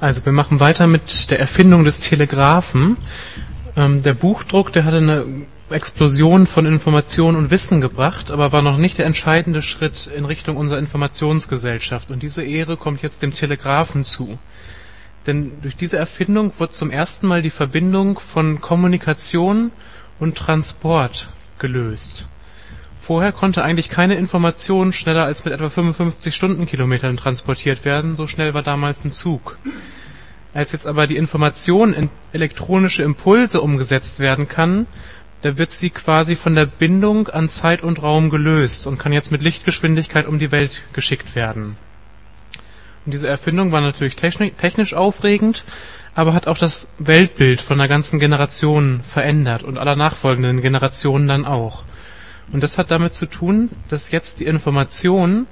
Also wir machen weiter mit der Erfindung des Telegraphen. Ähm, der Buchdruck, der hatte eine Explosion von Information und Wissen gebracht, aber war noch nicht der entscheidende Schritt in Richtung unserer Informationsgesellschaft. Und diese Ehre kommt jetzt dem Telegraphen zu. Denn durch diese Erfindung wird zum ersten Mal die Verbindung von Kommunikation und Transport gelöst. Vorher konnte eigentlich keine Information schneller als mit etwa 55 Stundenkilometern transportiert werden, so schnell war damals ein Zug. Als jetzt aber die Information in elektronische Impulse umgesetzt werden kann, da wird sie quasi von der Bindung an Zeit und Raum gelöst und kann jetzt mit Lichtgeschwindigkeit um die Welt geschickt werden. Und diese Erfindung war natürlich technisch aufregend, aber hat auch das Weltbild von einer ganzen Generation verändert und aller nachfolgenden Generationen dann auch. Und das hat damit zu tun, dass jetzt die Information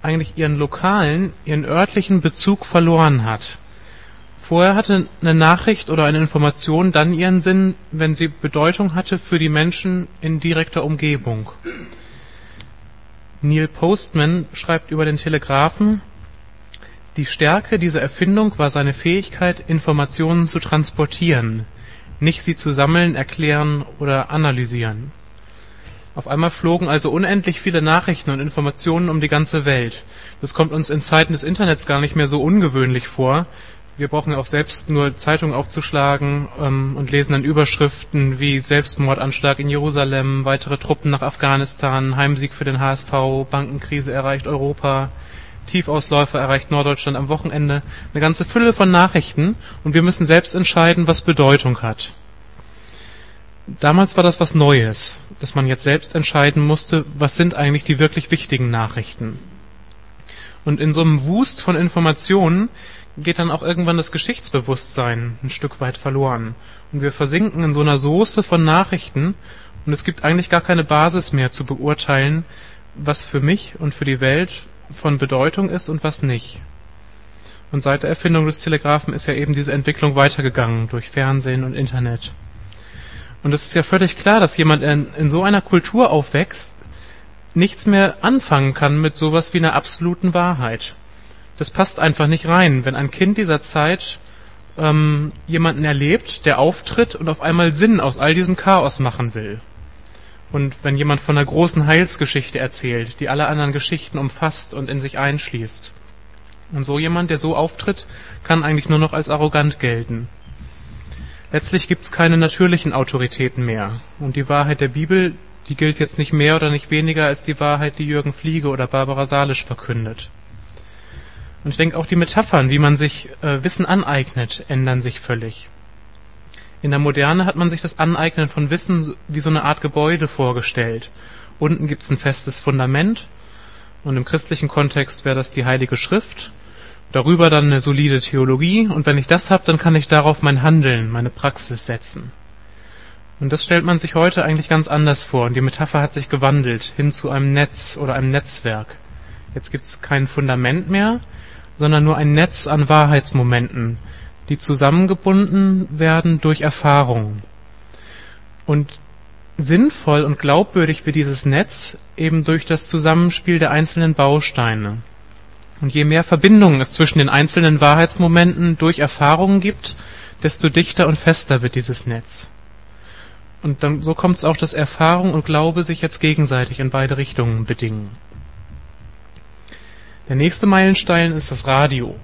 eigentlich ihren lokalen, ihren örtlichen Bezug verloren hat. Vorher hatte eine Nachricht oder eine Information dann ihren Sinn, wenn sie Bedeutung hatte für die Menschen in direkter Umgebung. Neil Postman schreibt über den Telegraphen, die Stärke dieser Erfindung war seine Fähigkeit, Informationen zu transportieren, nicht sie zu sammeln, erklären oder analysieren. Auf einmal flogen also unendlich viele Nachrichten und Informationen um die ganze Welt. Das kommt uns in Zeiten des Internets gar nicht mehr so ungewöhnlich vor, wir brauchen auch selbst nur Zeitungen aufzuschlagen ähm, und lesen dann Überschriften wie Selbstmordanschlag in Jerusalem, weitere Truppen nach Afghanistan, Heimsieg für den HSV, Bankenkrise erreicht Europa, Tiefausläufer erreicht Norddeutschland am Wochenende. Eine ganze Fülle von Nachrichten und wir müssen selbst entscheiden, was Bedeutung hat. Damals war das was Neues, dass man jetzt selbst entscheiden musste, was sind eigentlich die wirklich wichtigen Nachrichten. Und in so einem Wust von Informationen geht dann auch irgendwann das Geschichtsbewusstsein ein Stück weit verloren. Und wir versinken in so einer Soße von Nachrichten und es gibt eigentlich gar keine Basis mehr zu beurteilen, was für mich und für die Welt von Bedeutung ist und was nicht. Und seit der Erfindung des Telegraphen ist ja eben diese Entwicklung weitergegangen durch Fernsehen und Internet. Und es ist ja völlig klar, dass jemand in, in so einer Kultur aufwächst, nichts mehr anfangen kann mit sowas wie einer absoluten Wahrheit das passt einfach nicht rein. Wenn ein Kind dieser Zeit ähm, jemanden erlebt, der auftritt und auf einmal Sinn aus all diesem Chaos machen will. Und wenn jemand von einer großen Heilsgeschichte erzählt, die alle anderen Geschichten umfasst und in sich einschließt. Und so jemand, der so auftritt, kann eigentlich nur noch als arrogant gelten. Letztlich gibt's keine natürlichen Autoritäten mehr. Und die Wahrheit der Bibel, die gilt jetzt nicht mehr oder nicht weniger als die Wahrheit, die Jürgen Fliege oder Barbara Salisch verkündet. Und ich denke auch die Metaphern, wie man sich äh, Wissen aneignet, ändern sich völlig. In der Moderne hat man sich das Aneignen von Wissen wie so eine Art Gebäude vorgestellt. Unten gibt's ein festes Fundament und im christlichen Kontext wäre das die Heilige Schrift. Darüber dann eine solide Theologie und wenn ich das habe, dann kann ich darauf mein Handeln, meine Praxis setzen. Und das stellt man sich heute eigentlich ganz anders vor und die Metapher hat sich gewandelt hin zu einem Netz oder einem Netzwerk. Jetzt gibt's kein Fundament mehr, sondern nur ein Netz an Wahrheitsmomenten, die zusammengebunden werden durch Erfahrung. Und sinnvoll und glaubwürdig wird dieses Netz eben durch das Zusammenspiel der einzelnen Bausteine. Und je mehr Verbindungen es zwischen den einzelnen Wahrheitsmomenten durch Erfahrungen gibt, desto dichter und fester wird dieses Netz. Und dann, so kommt es auch, dass Erfahrung und Glaube sich jetzt gegenseitig in beide Richtungen bedingen. Der nächste Meilenstein ist das Radio.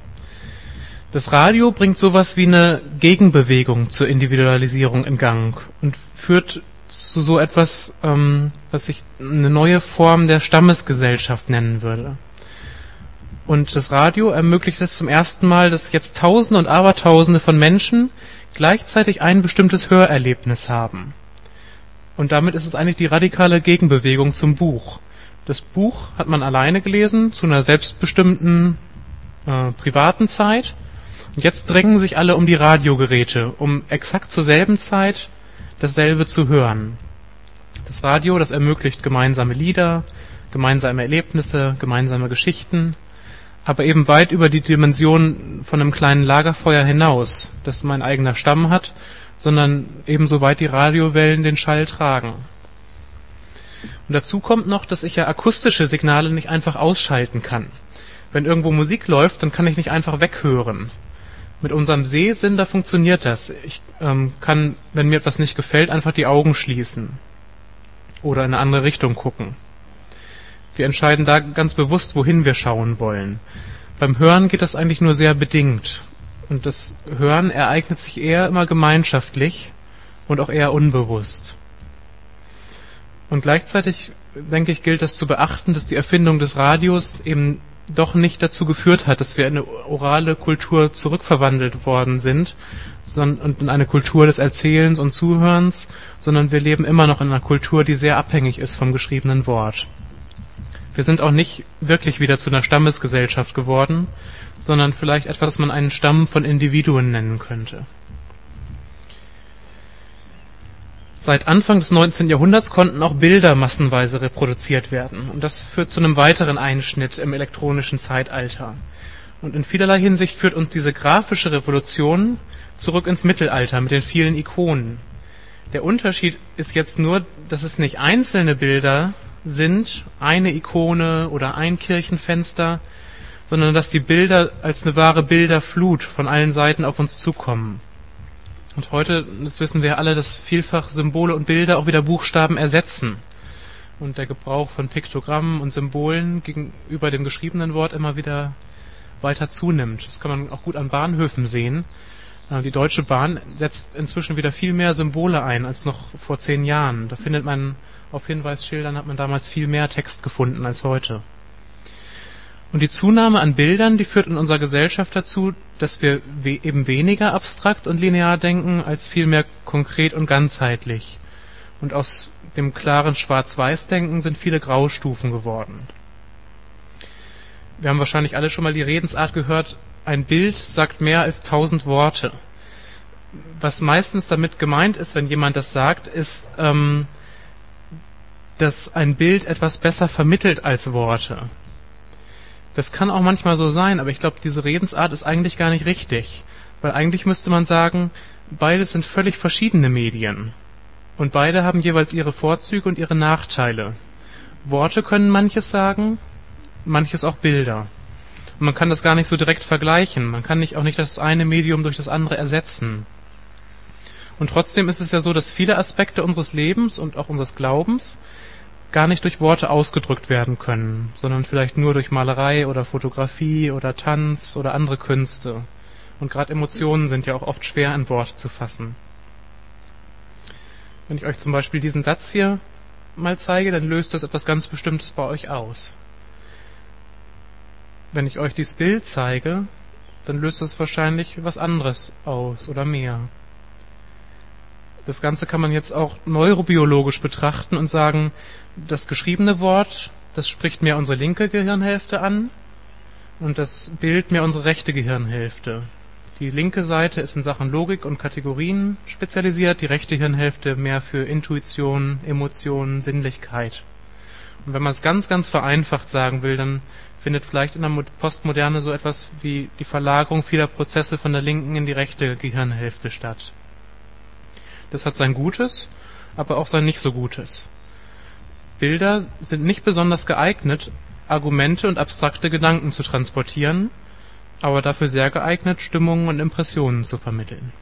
Das Radio bringt sowas wie eine Gegenbewegung zur Individualisierung in Gang und führt zu so etwas, ähm, was ich eine neue Form der Stammesgesellschaft nennen würde. Und das Radio ermöglicht es zum ersten Mal, dass jetzt Tausende und Abertausende von Menschen gleichzeitig ein bestimmtes Hörerlebnis haben. Und damit ist es eigentlich die radikale Gegenbewegung zum Buch. Das Buch hat man alleine gelesen, zu einer selbstbestimmten äh, privaten Zeit. Und jetzt drängen sich alle um die Radiogeräte, um exakt zur selben Zeit dasselbe zu hören. Das Radio, das ermöglicht gemeinsame Lieder, gemeinsame Erlebnisse, gemeinsame Geschichten, aber eben weit über die Dimension von einem kleinen Lagerfeuer hinaus, das mein eigener Stamm hat, sondern ebenso weit die Radiowellen den Schall tragen. Und dazu kommt noch, dass ich ja akustische Signale nicht einfach ausschalten kann. Wenn irgendwo Musik läuft, dann kann ich nicht einfach weghören. Mit unserem Sehsinn, da funktioniert das. Ich ähm, kann, wenn mir etwas nicht gefällt, einfach die Augen schließen oder in eine andere Richtung gucken. Wir entscheiden da ganz bewusst, wohin wir schauen wollen. Beim Hören geht das eigentlich nur sehr bedingt. Und das Hören ereignet sich eher immer gemeinschaftlich und auch eher unbewusst. Und gleichzeitig, denke ich, gilt das zu beachten, dass die Erfindung des Radios eben doch nicht dazu geführt hat, dass wir in eine orale Kultur zurückverwandelt worden sind und in eine Kultur des Erzählens und Zuhörens, sondern wir leben immer noch in einer Kultur, die sehr abhängig ist vom geschriebenen Wort. Wir sind auch nicht wirklich wieder zu einer Stammesgesellschaft geworden, sondern vielleicht etwas, was man einen Stamm von Individuen nennen könnte. Seit Anfang des 19. Jahrhunderts konnten auch Bilder massenweise reproduziert werden. Und das führt zu einem weiteren Einschnitt im elektronischen Zeitalter. Und in vielerlei Hinsicht führt uns diese grafische Revolution zurück ins Mittelalter mit den vielen Ikonen. Der Unterschied ist jetzt nur, dass es nicht einzelne Bilder sind, eine Ikone oder ein Kirchenfenster, sondern dass die Bilder als eine wahre Bilderflut von allen Seiten auf uns zukommen. Und heute, das wissen wir alle, dass vielfach Symbole und Bilder auch wieder Buchstaben ersetzen. Und der Gebrauch von Piktogrammen und Symbolen gegenüber dem geschriebenen Wort immer wieder weiter zunimmt. Das kann man auch gut an Bahnhöfen sehen. Äh, die Deutsche Bahn setzt inzwischen wieder viel mehr Symbole ein als noch vor zehn Jahren. Da findet man auf Hinweisschildern hat man damals viel mehr Text gefunden als heute. Und die Zunahme an Bildern, die führt in unserer Gesellschaft dazu, dass wir eben weniger abstrakt und linear denken, als vielmehr konkret und ganzheitlich. Und aus dem klaren Schwarz-Weiß-Denken sind viele Graustufen geworden. Wir haben wahrscheinlich alle schon mal die Redensart gehört, ein Bild sagt mehr als tausend Worte. Was meistens damit gemeint ist, wenn jemand das sagt, ist, ähm, dass ein Bild etwas besser vermittelt als Worte. Das kann auch manchmal so sein, aber ich glaube, diese Redensart ist eigentlich gar nicht richtig. Weil eigentlich müsste man sagen, beides sind völlig verschiedene Medien. Und beide haben jeweils ihre Vorzüge und ihre Nachteile. Worte können manches sagen, manches auch Bilder. Und man kann das gar nicht so direkt vergleichen. Man kann nicht auch nicht das eine Medium durch das andere ersetzen. Und trotzdem ist es ja so, dass viele Aspekte unseres Lebens und auch unseres Glaubens gar nicht durch Worte ausgedrückt werden können, sondern vielleicht nur durch Malerei oder Fotografie oder Tanz oder andere Künste. Und gerade Emotionen sind ja auch oft schwer in Worte zu fassen. Wenn ich euch zum Beispiel diesen Satz hier mal zeige, dann löst das etwas ganz Bestimmtes bei euch aus. Wenn ich euch dieses Bild zeige, dann löst das wahrscheinlich was anderes aus oder mehr. Das Ganze kann man jetzt auch neurobiologisch betrachten und sagen, das geschriebene Wort, das spricht mehr unsere linke Gehirnhälfte an und das Bild mehr unsere rechte Gehirnhälfte. Die linke Seite ist in Sachen Logik und Kategorien spezialisiert, die rechte Hirnhälfte mehr für Intuition, Emotionen, Sinnlichkeit. Und wenn man es ganz, ganz vereinfacht sagen will, dann findet vielleicht in der Postmoderne so etwas wie die Verlagerung vieler Prozesse von der linken in die rechte Gehirnhälfte statt. Das hat sein Gutes, aber auch sein nicht so Gutes. Bilder sind nicht besonders geeignet, Argumente und abstrakte Gedanken zu transportieren, aber dafür sehr geeignet, Stimmungen und Impressionen zu vermitteln.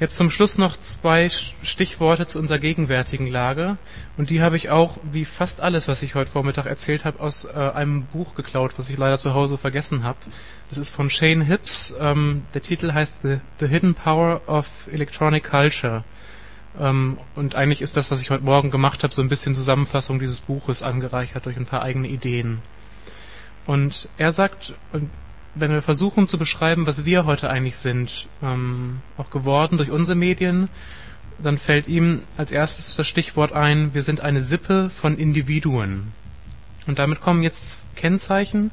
Jetzt zum Schluss noch zwei Stichworte zu unserer gegenwärtigen Lage. Und die habe ich auch, wie fast alles, was ich heute Vormittag erzählt habe, aus äh, einem Buch geklaut, was ich leider zu Hause vergessen habe. Das ist von Shane Hibbs. Ähm, der Titel heißt The, The Hidden Power of Electronic Culture. Ähm, und eigentlich ist das, was ich heute Morgen gemacht habe, so ein bisschen Zusammenfassung dieses Buches angereichert durch ein paar eigene Ideen. Und er sagt, wenn wir versuchen zu beschreiben, was wir heute eigentlich sind, ähm, auch geworden durch unsere Medien, dann fällt ihm als erstes das Stichwort ein, wir sind eine Sippe von Individuen. Und damit kommen jetzt Kennzeichen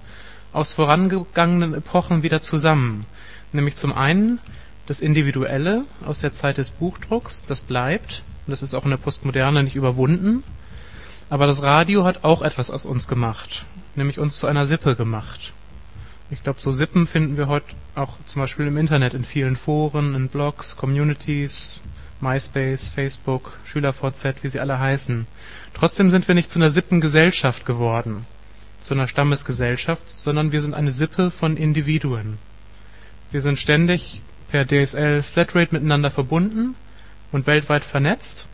aus vorangegangenen Epochen wieder zusammen. Nämlich zum einen das Individuelle aus der Zeit des Buchdrucks, das bleibt, und das ist auch in der Postmoderne nicht überwunden. Aber das Radio hat auch etwas aus uns gemacht, nämlich uns zu einer Sippe gemacht. Ich glaube, so Sippen finden wir heute auch zum Beispiel im Internet, in vielen Foren, in Blogs, Communities, MySpace, Facebook, SchülerVZ, wie sie alle heißen. Trotzdem sind wir nicht zu einer Sippengesellschaft geworden, zu einer Stammesgesellschaft, sondern wir sind eine Sippe von Individuen. Wir sind ständig per DSL Flatrate miteinander verbunden und weltweit vernetzt.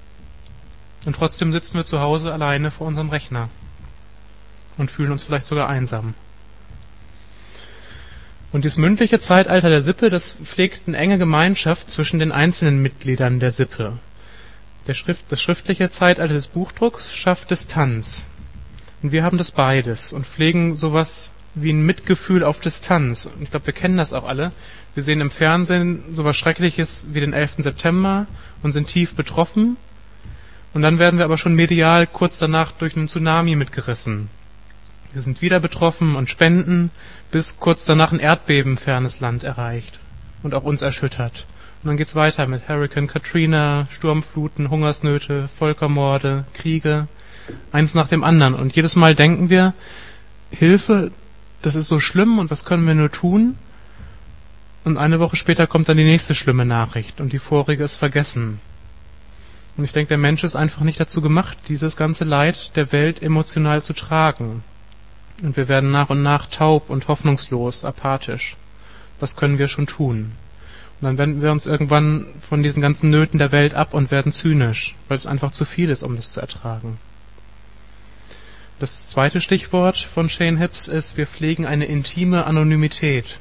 Und trotzdem sitzen wir zu Hause alleine vor unserem Rechner und fühlen uns vielleicht sogar einsam. Und dieses mündliche Zeitalter der Sippe, das pflegt eine enge Gemeinschaft zwischen den einzelnen Mitgliedern der Sippe. Schrift, das schriftliche Zeitalter des Buchdrucks schafft Distanz. Und wir haben das beides und pflegen sowas wie ein Mitgefühl auf Distanz. Und ich glaube, wir kennen das auch alle. Wir sehen im Fernsehen sowas Schreckliches wie den 11. September und sind tief betroffen. Und dann werden wir aber schon medial kurz danach durch einen Tsunami mitgerissen. Wir sind wieder betroffen und spenden, bis kurz danach ein Erdbeben fernes Land erreicht und auch uns erschüttert. Und dann geht's weiter mit Hurricane Katrina, Sturmfluten, Hungersnöte, Völkermorde, Kriege, eins nach dem anderen. Und jedes Mal denken wir, Hilfe, das ist so schlimm und was können wir nur tun? Und eine Woche später kommt dann die nächste schlimme Nachricht und die vorige ist vergessen. Und ich denke, der Mensch ist einfach nicht dazu gemacht, dieses ganze Leid der Welt emotional zu tragen. Und wir werden nach und nach taub und hoffnungslos, apathisch. Was können wir schon tun? Und dann wenden wir uns irgendwann von diesen ganzen Nöten der Welt ab und werden zynisch, weil es einfach zu viel ist, um das zu ertragen. Das zweite Stichwort von Shane Hibbs ist, wir pflegen eine intime Anonymität.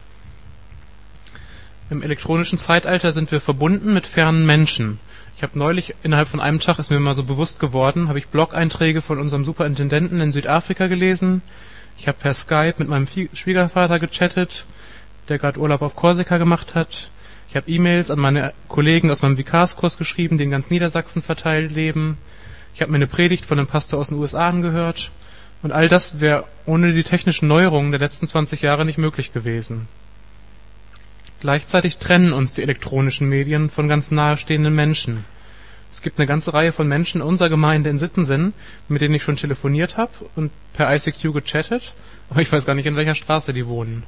Im elektronischen Zeitalter sind wir verbunden mit fernen Menschen. Ich habe neulich, innerhalb von einem Tag ist mir mal so bewusst geworden, habe ich Blog-Einträge von unserem Superintendenten in Südafrika gelesen. Ich habe per Skype mit meinem Schwiegervater gechattet, der gerade Urlaub auf Korsika gemacht hat. Ich habe E-Mails an meine Kollegen aus meinem Vikarskurs geschrieben, die in ganz Niedersachsen verteilt leben. Ich habe mir eine Predigt von einem Pastor aus den USA angehört. Und all das wäre ohne die technischen Neuerungen der letzten 20 Jahre nicht möglich gewesen. Gleichzeitig trennen uns die elektronischen Medien von ganz nahestehenden Menschen. Es gibt eine ganze Reihe von Menschen in unserer Gemeinde in Sittensinn, mit denen ich schon telefoniert habe und per ICQ gechattet, aber ich weiß gar nicht, in welcher Straße die wohnen,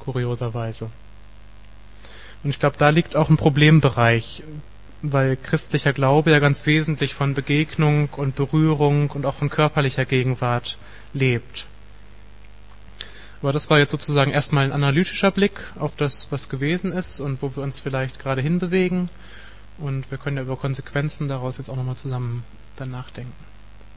kurioserweise. Und ich glaube, da liegt auch ein Problembereich, weil christlicher Glaube ja ganz wesentlich von Begegnung und Berührung und auch von körperlicher Gegenwart lebt. Aber das war jetzt sozusagen erstmal ein analytischer Blick auf das, was gewesen ist und wo wir uns vielleicht gerade hinbewegen. Und wir können ja über Konsequenzen daraus jetzt auch nochmal zusammen dann nachdenken.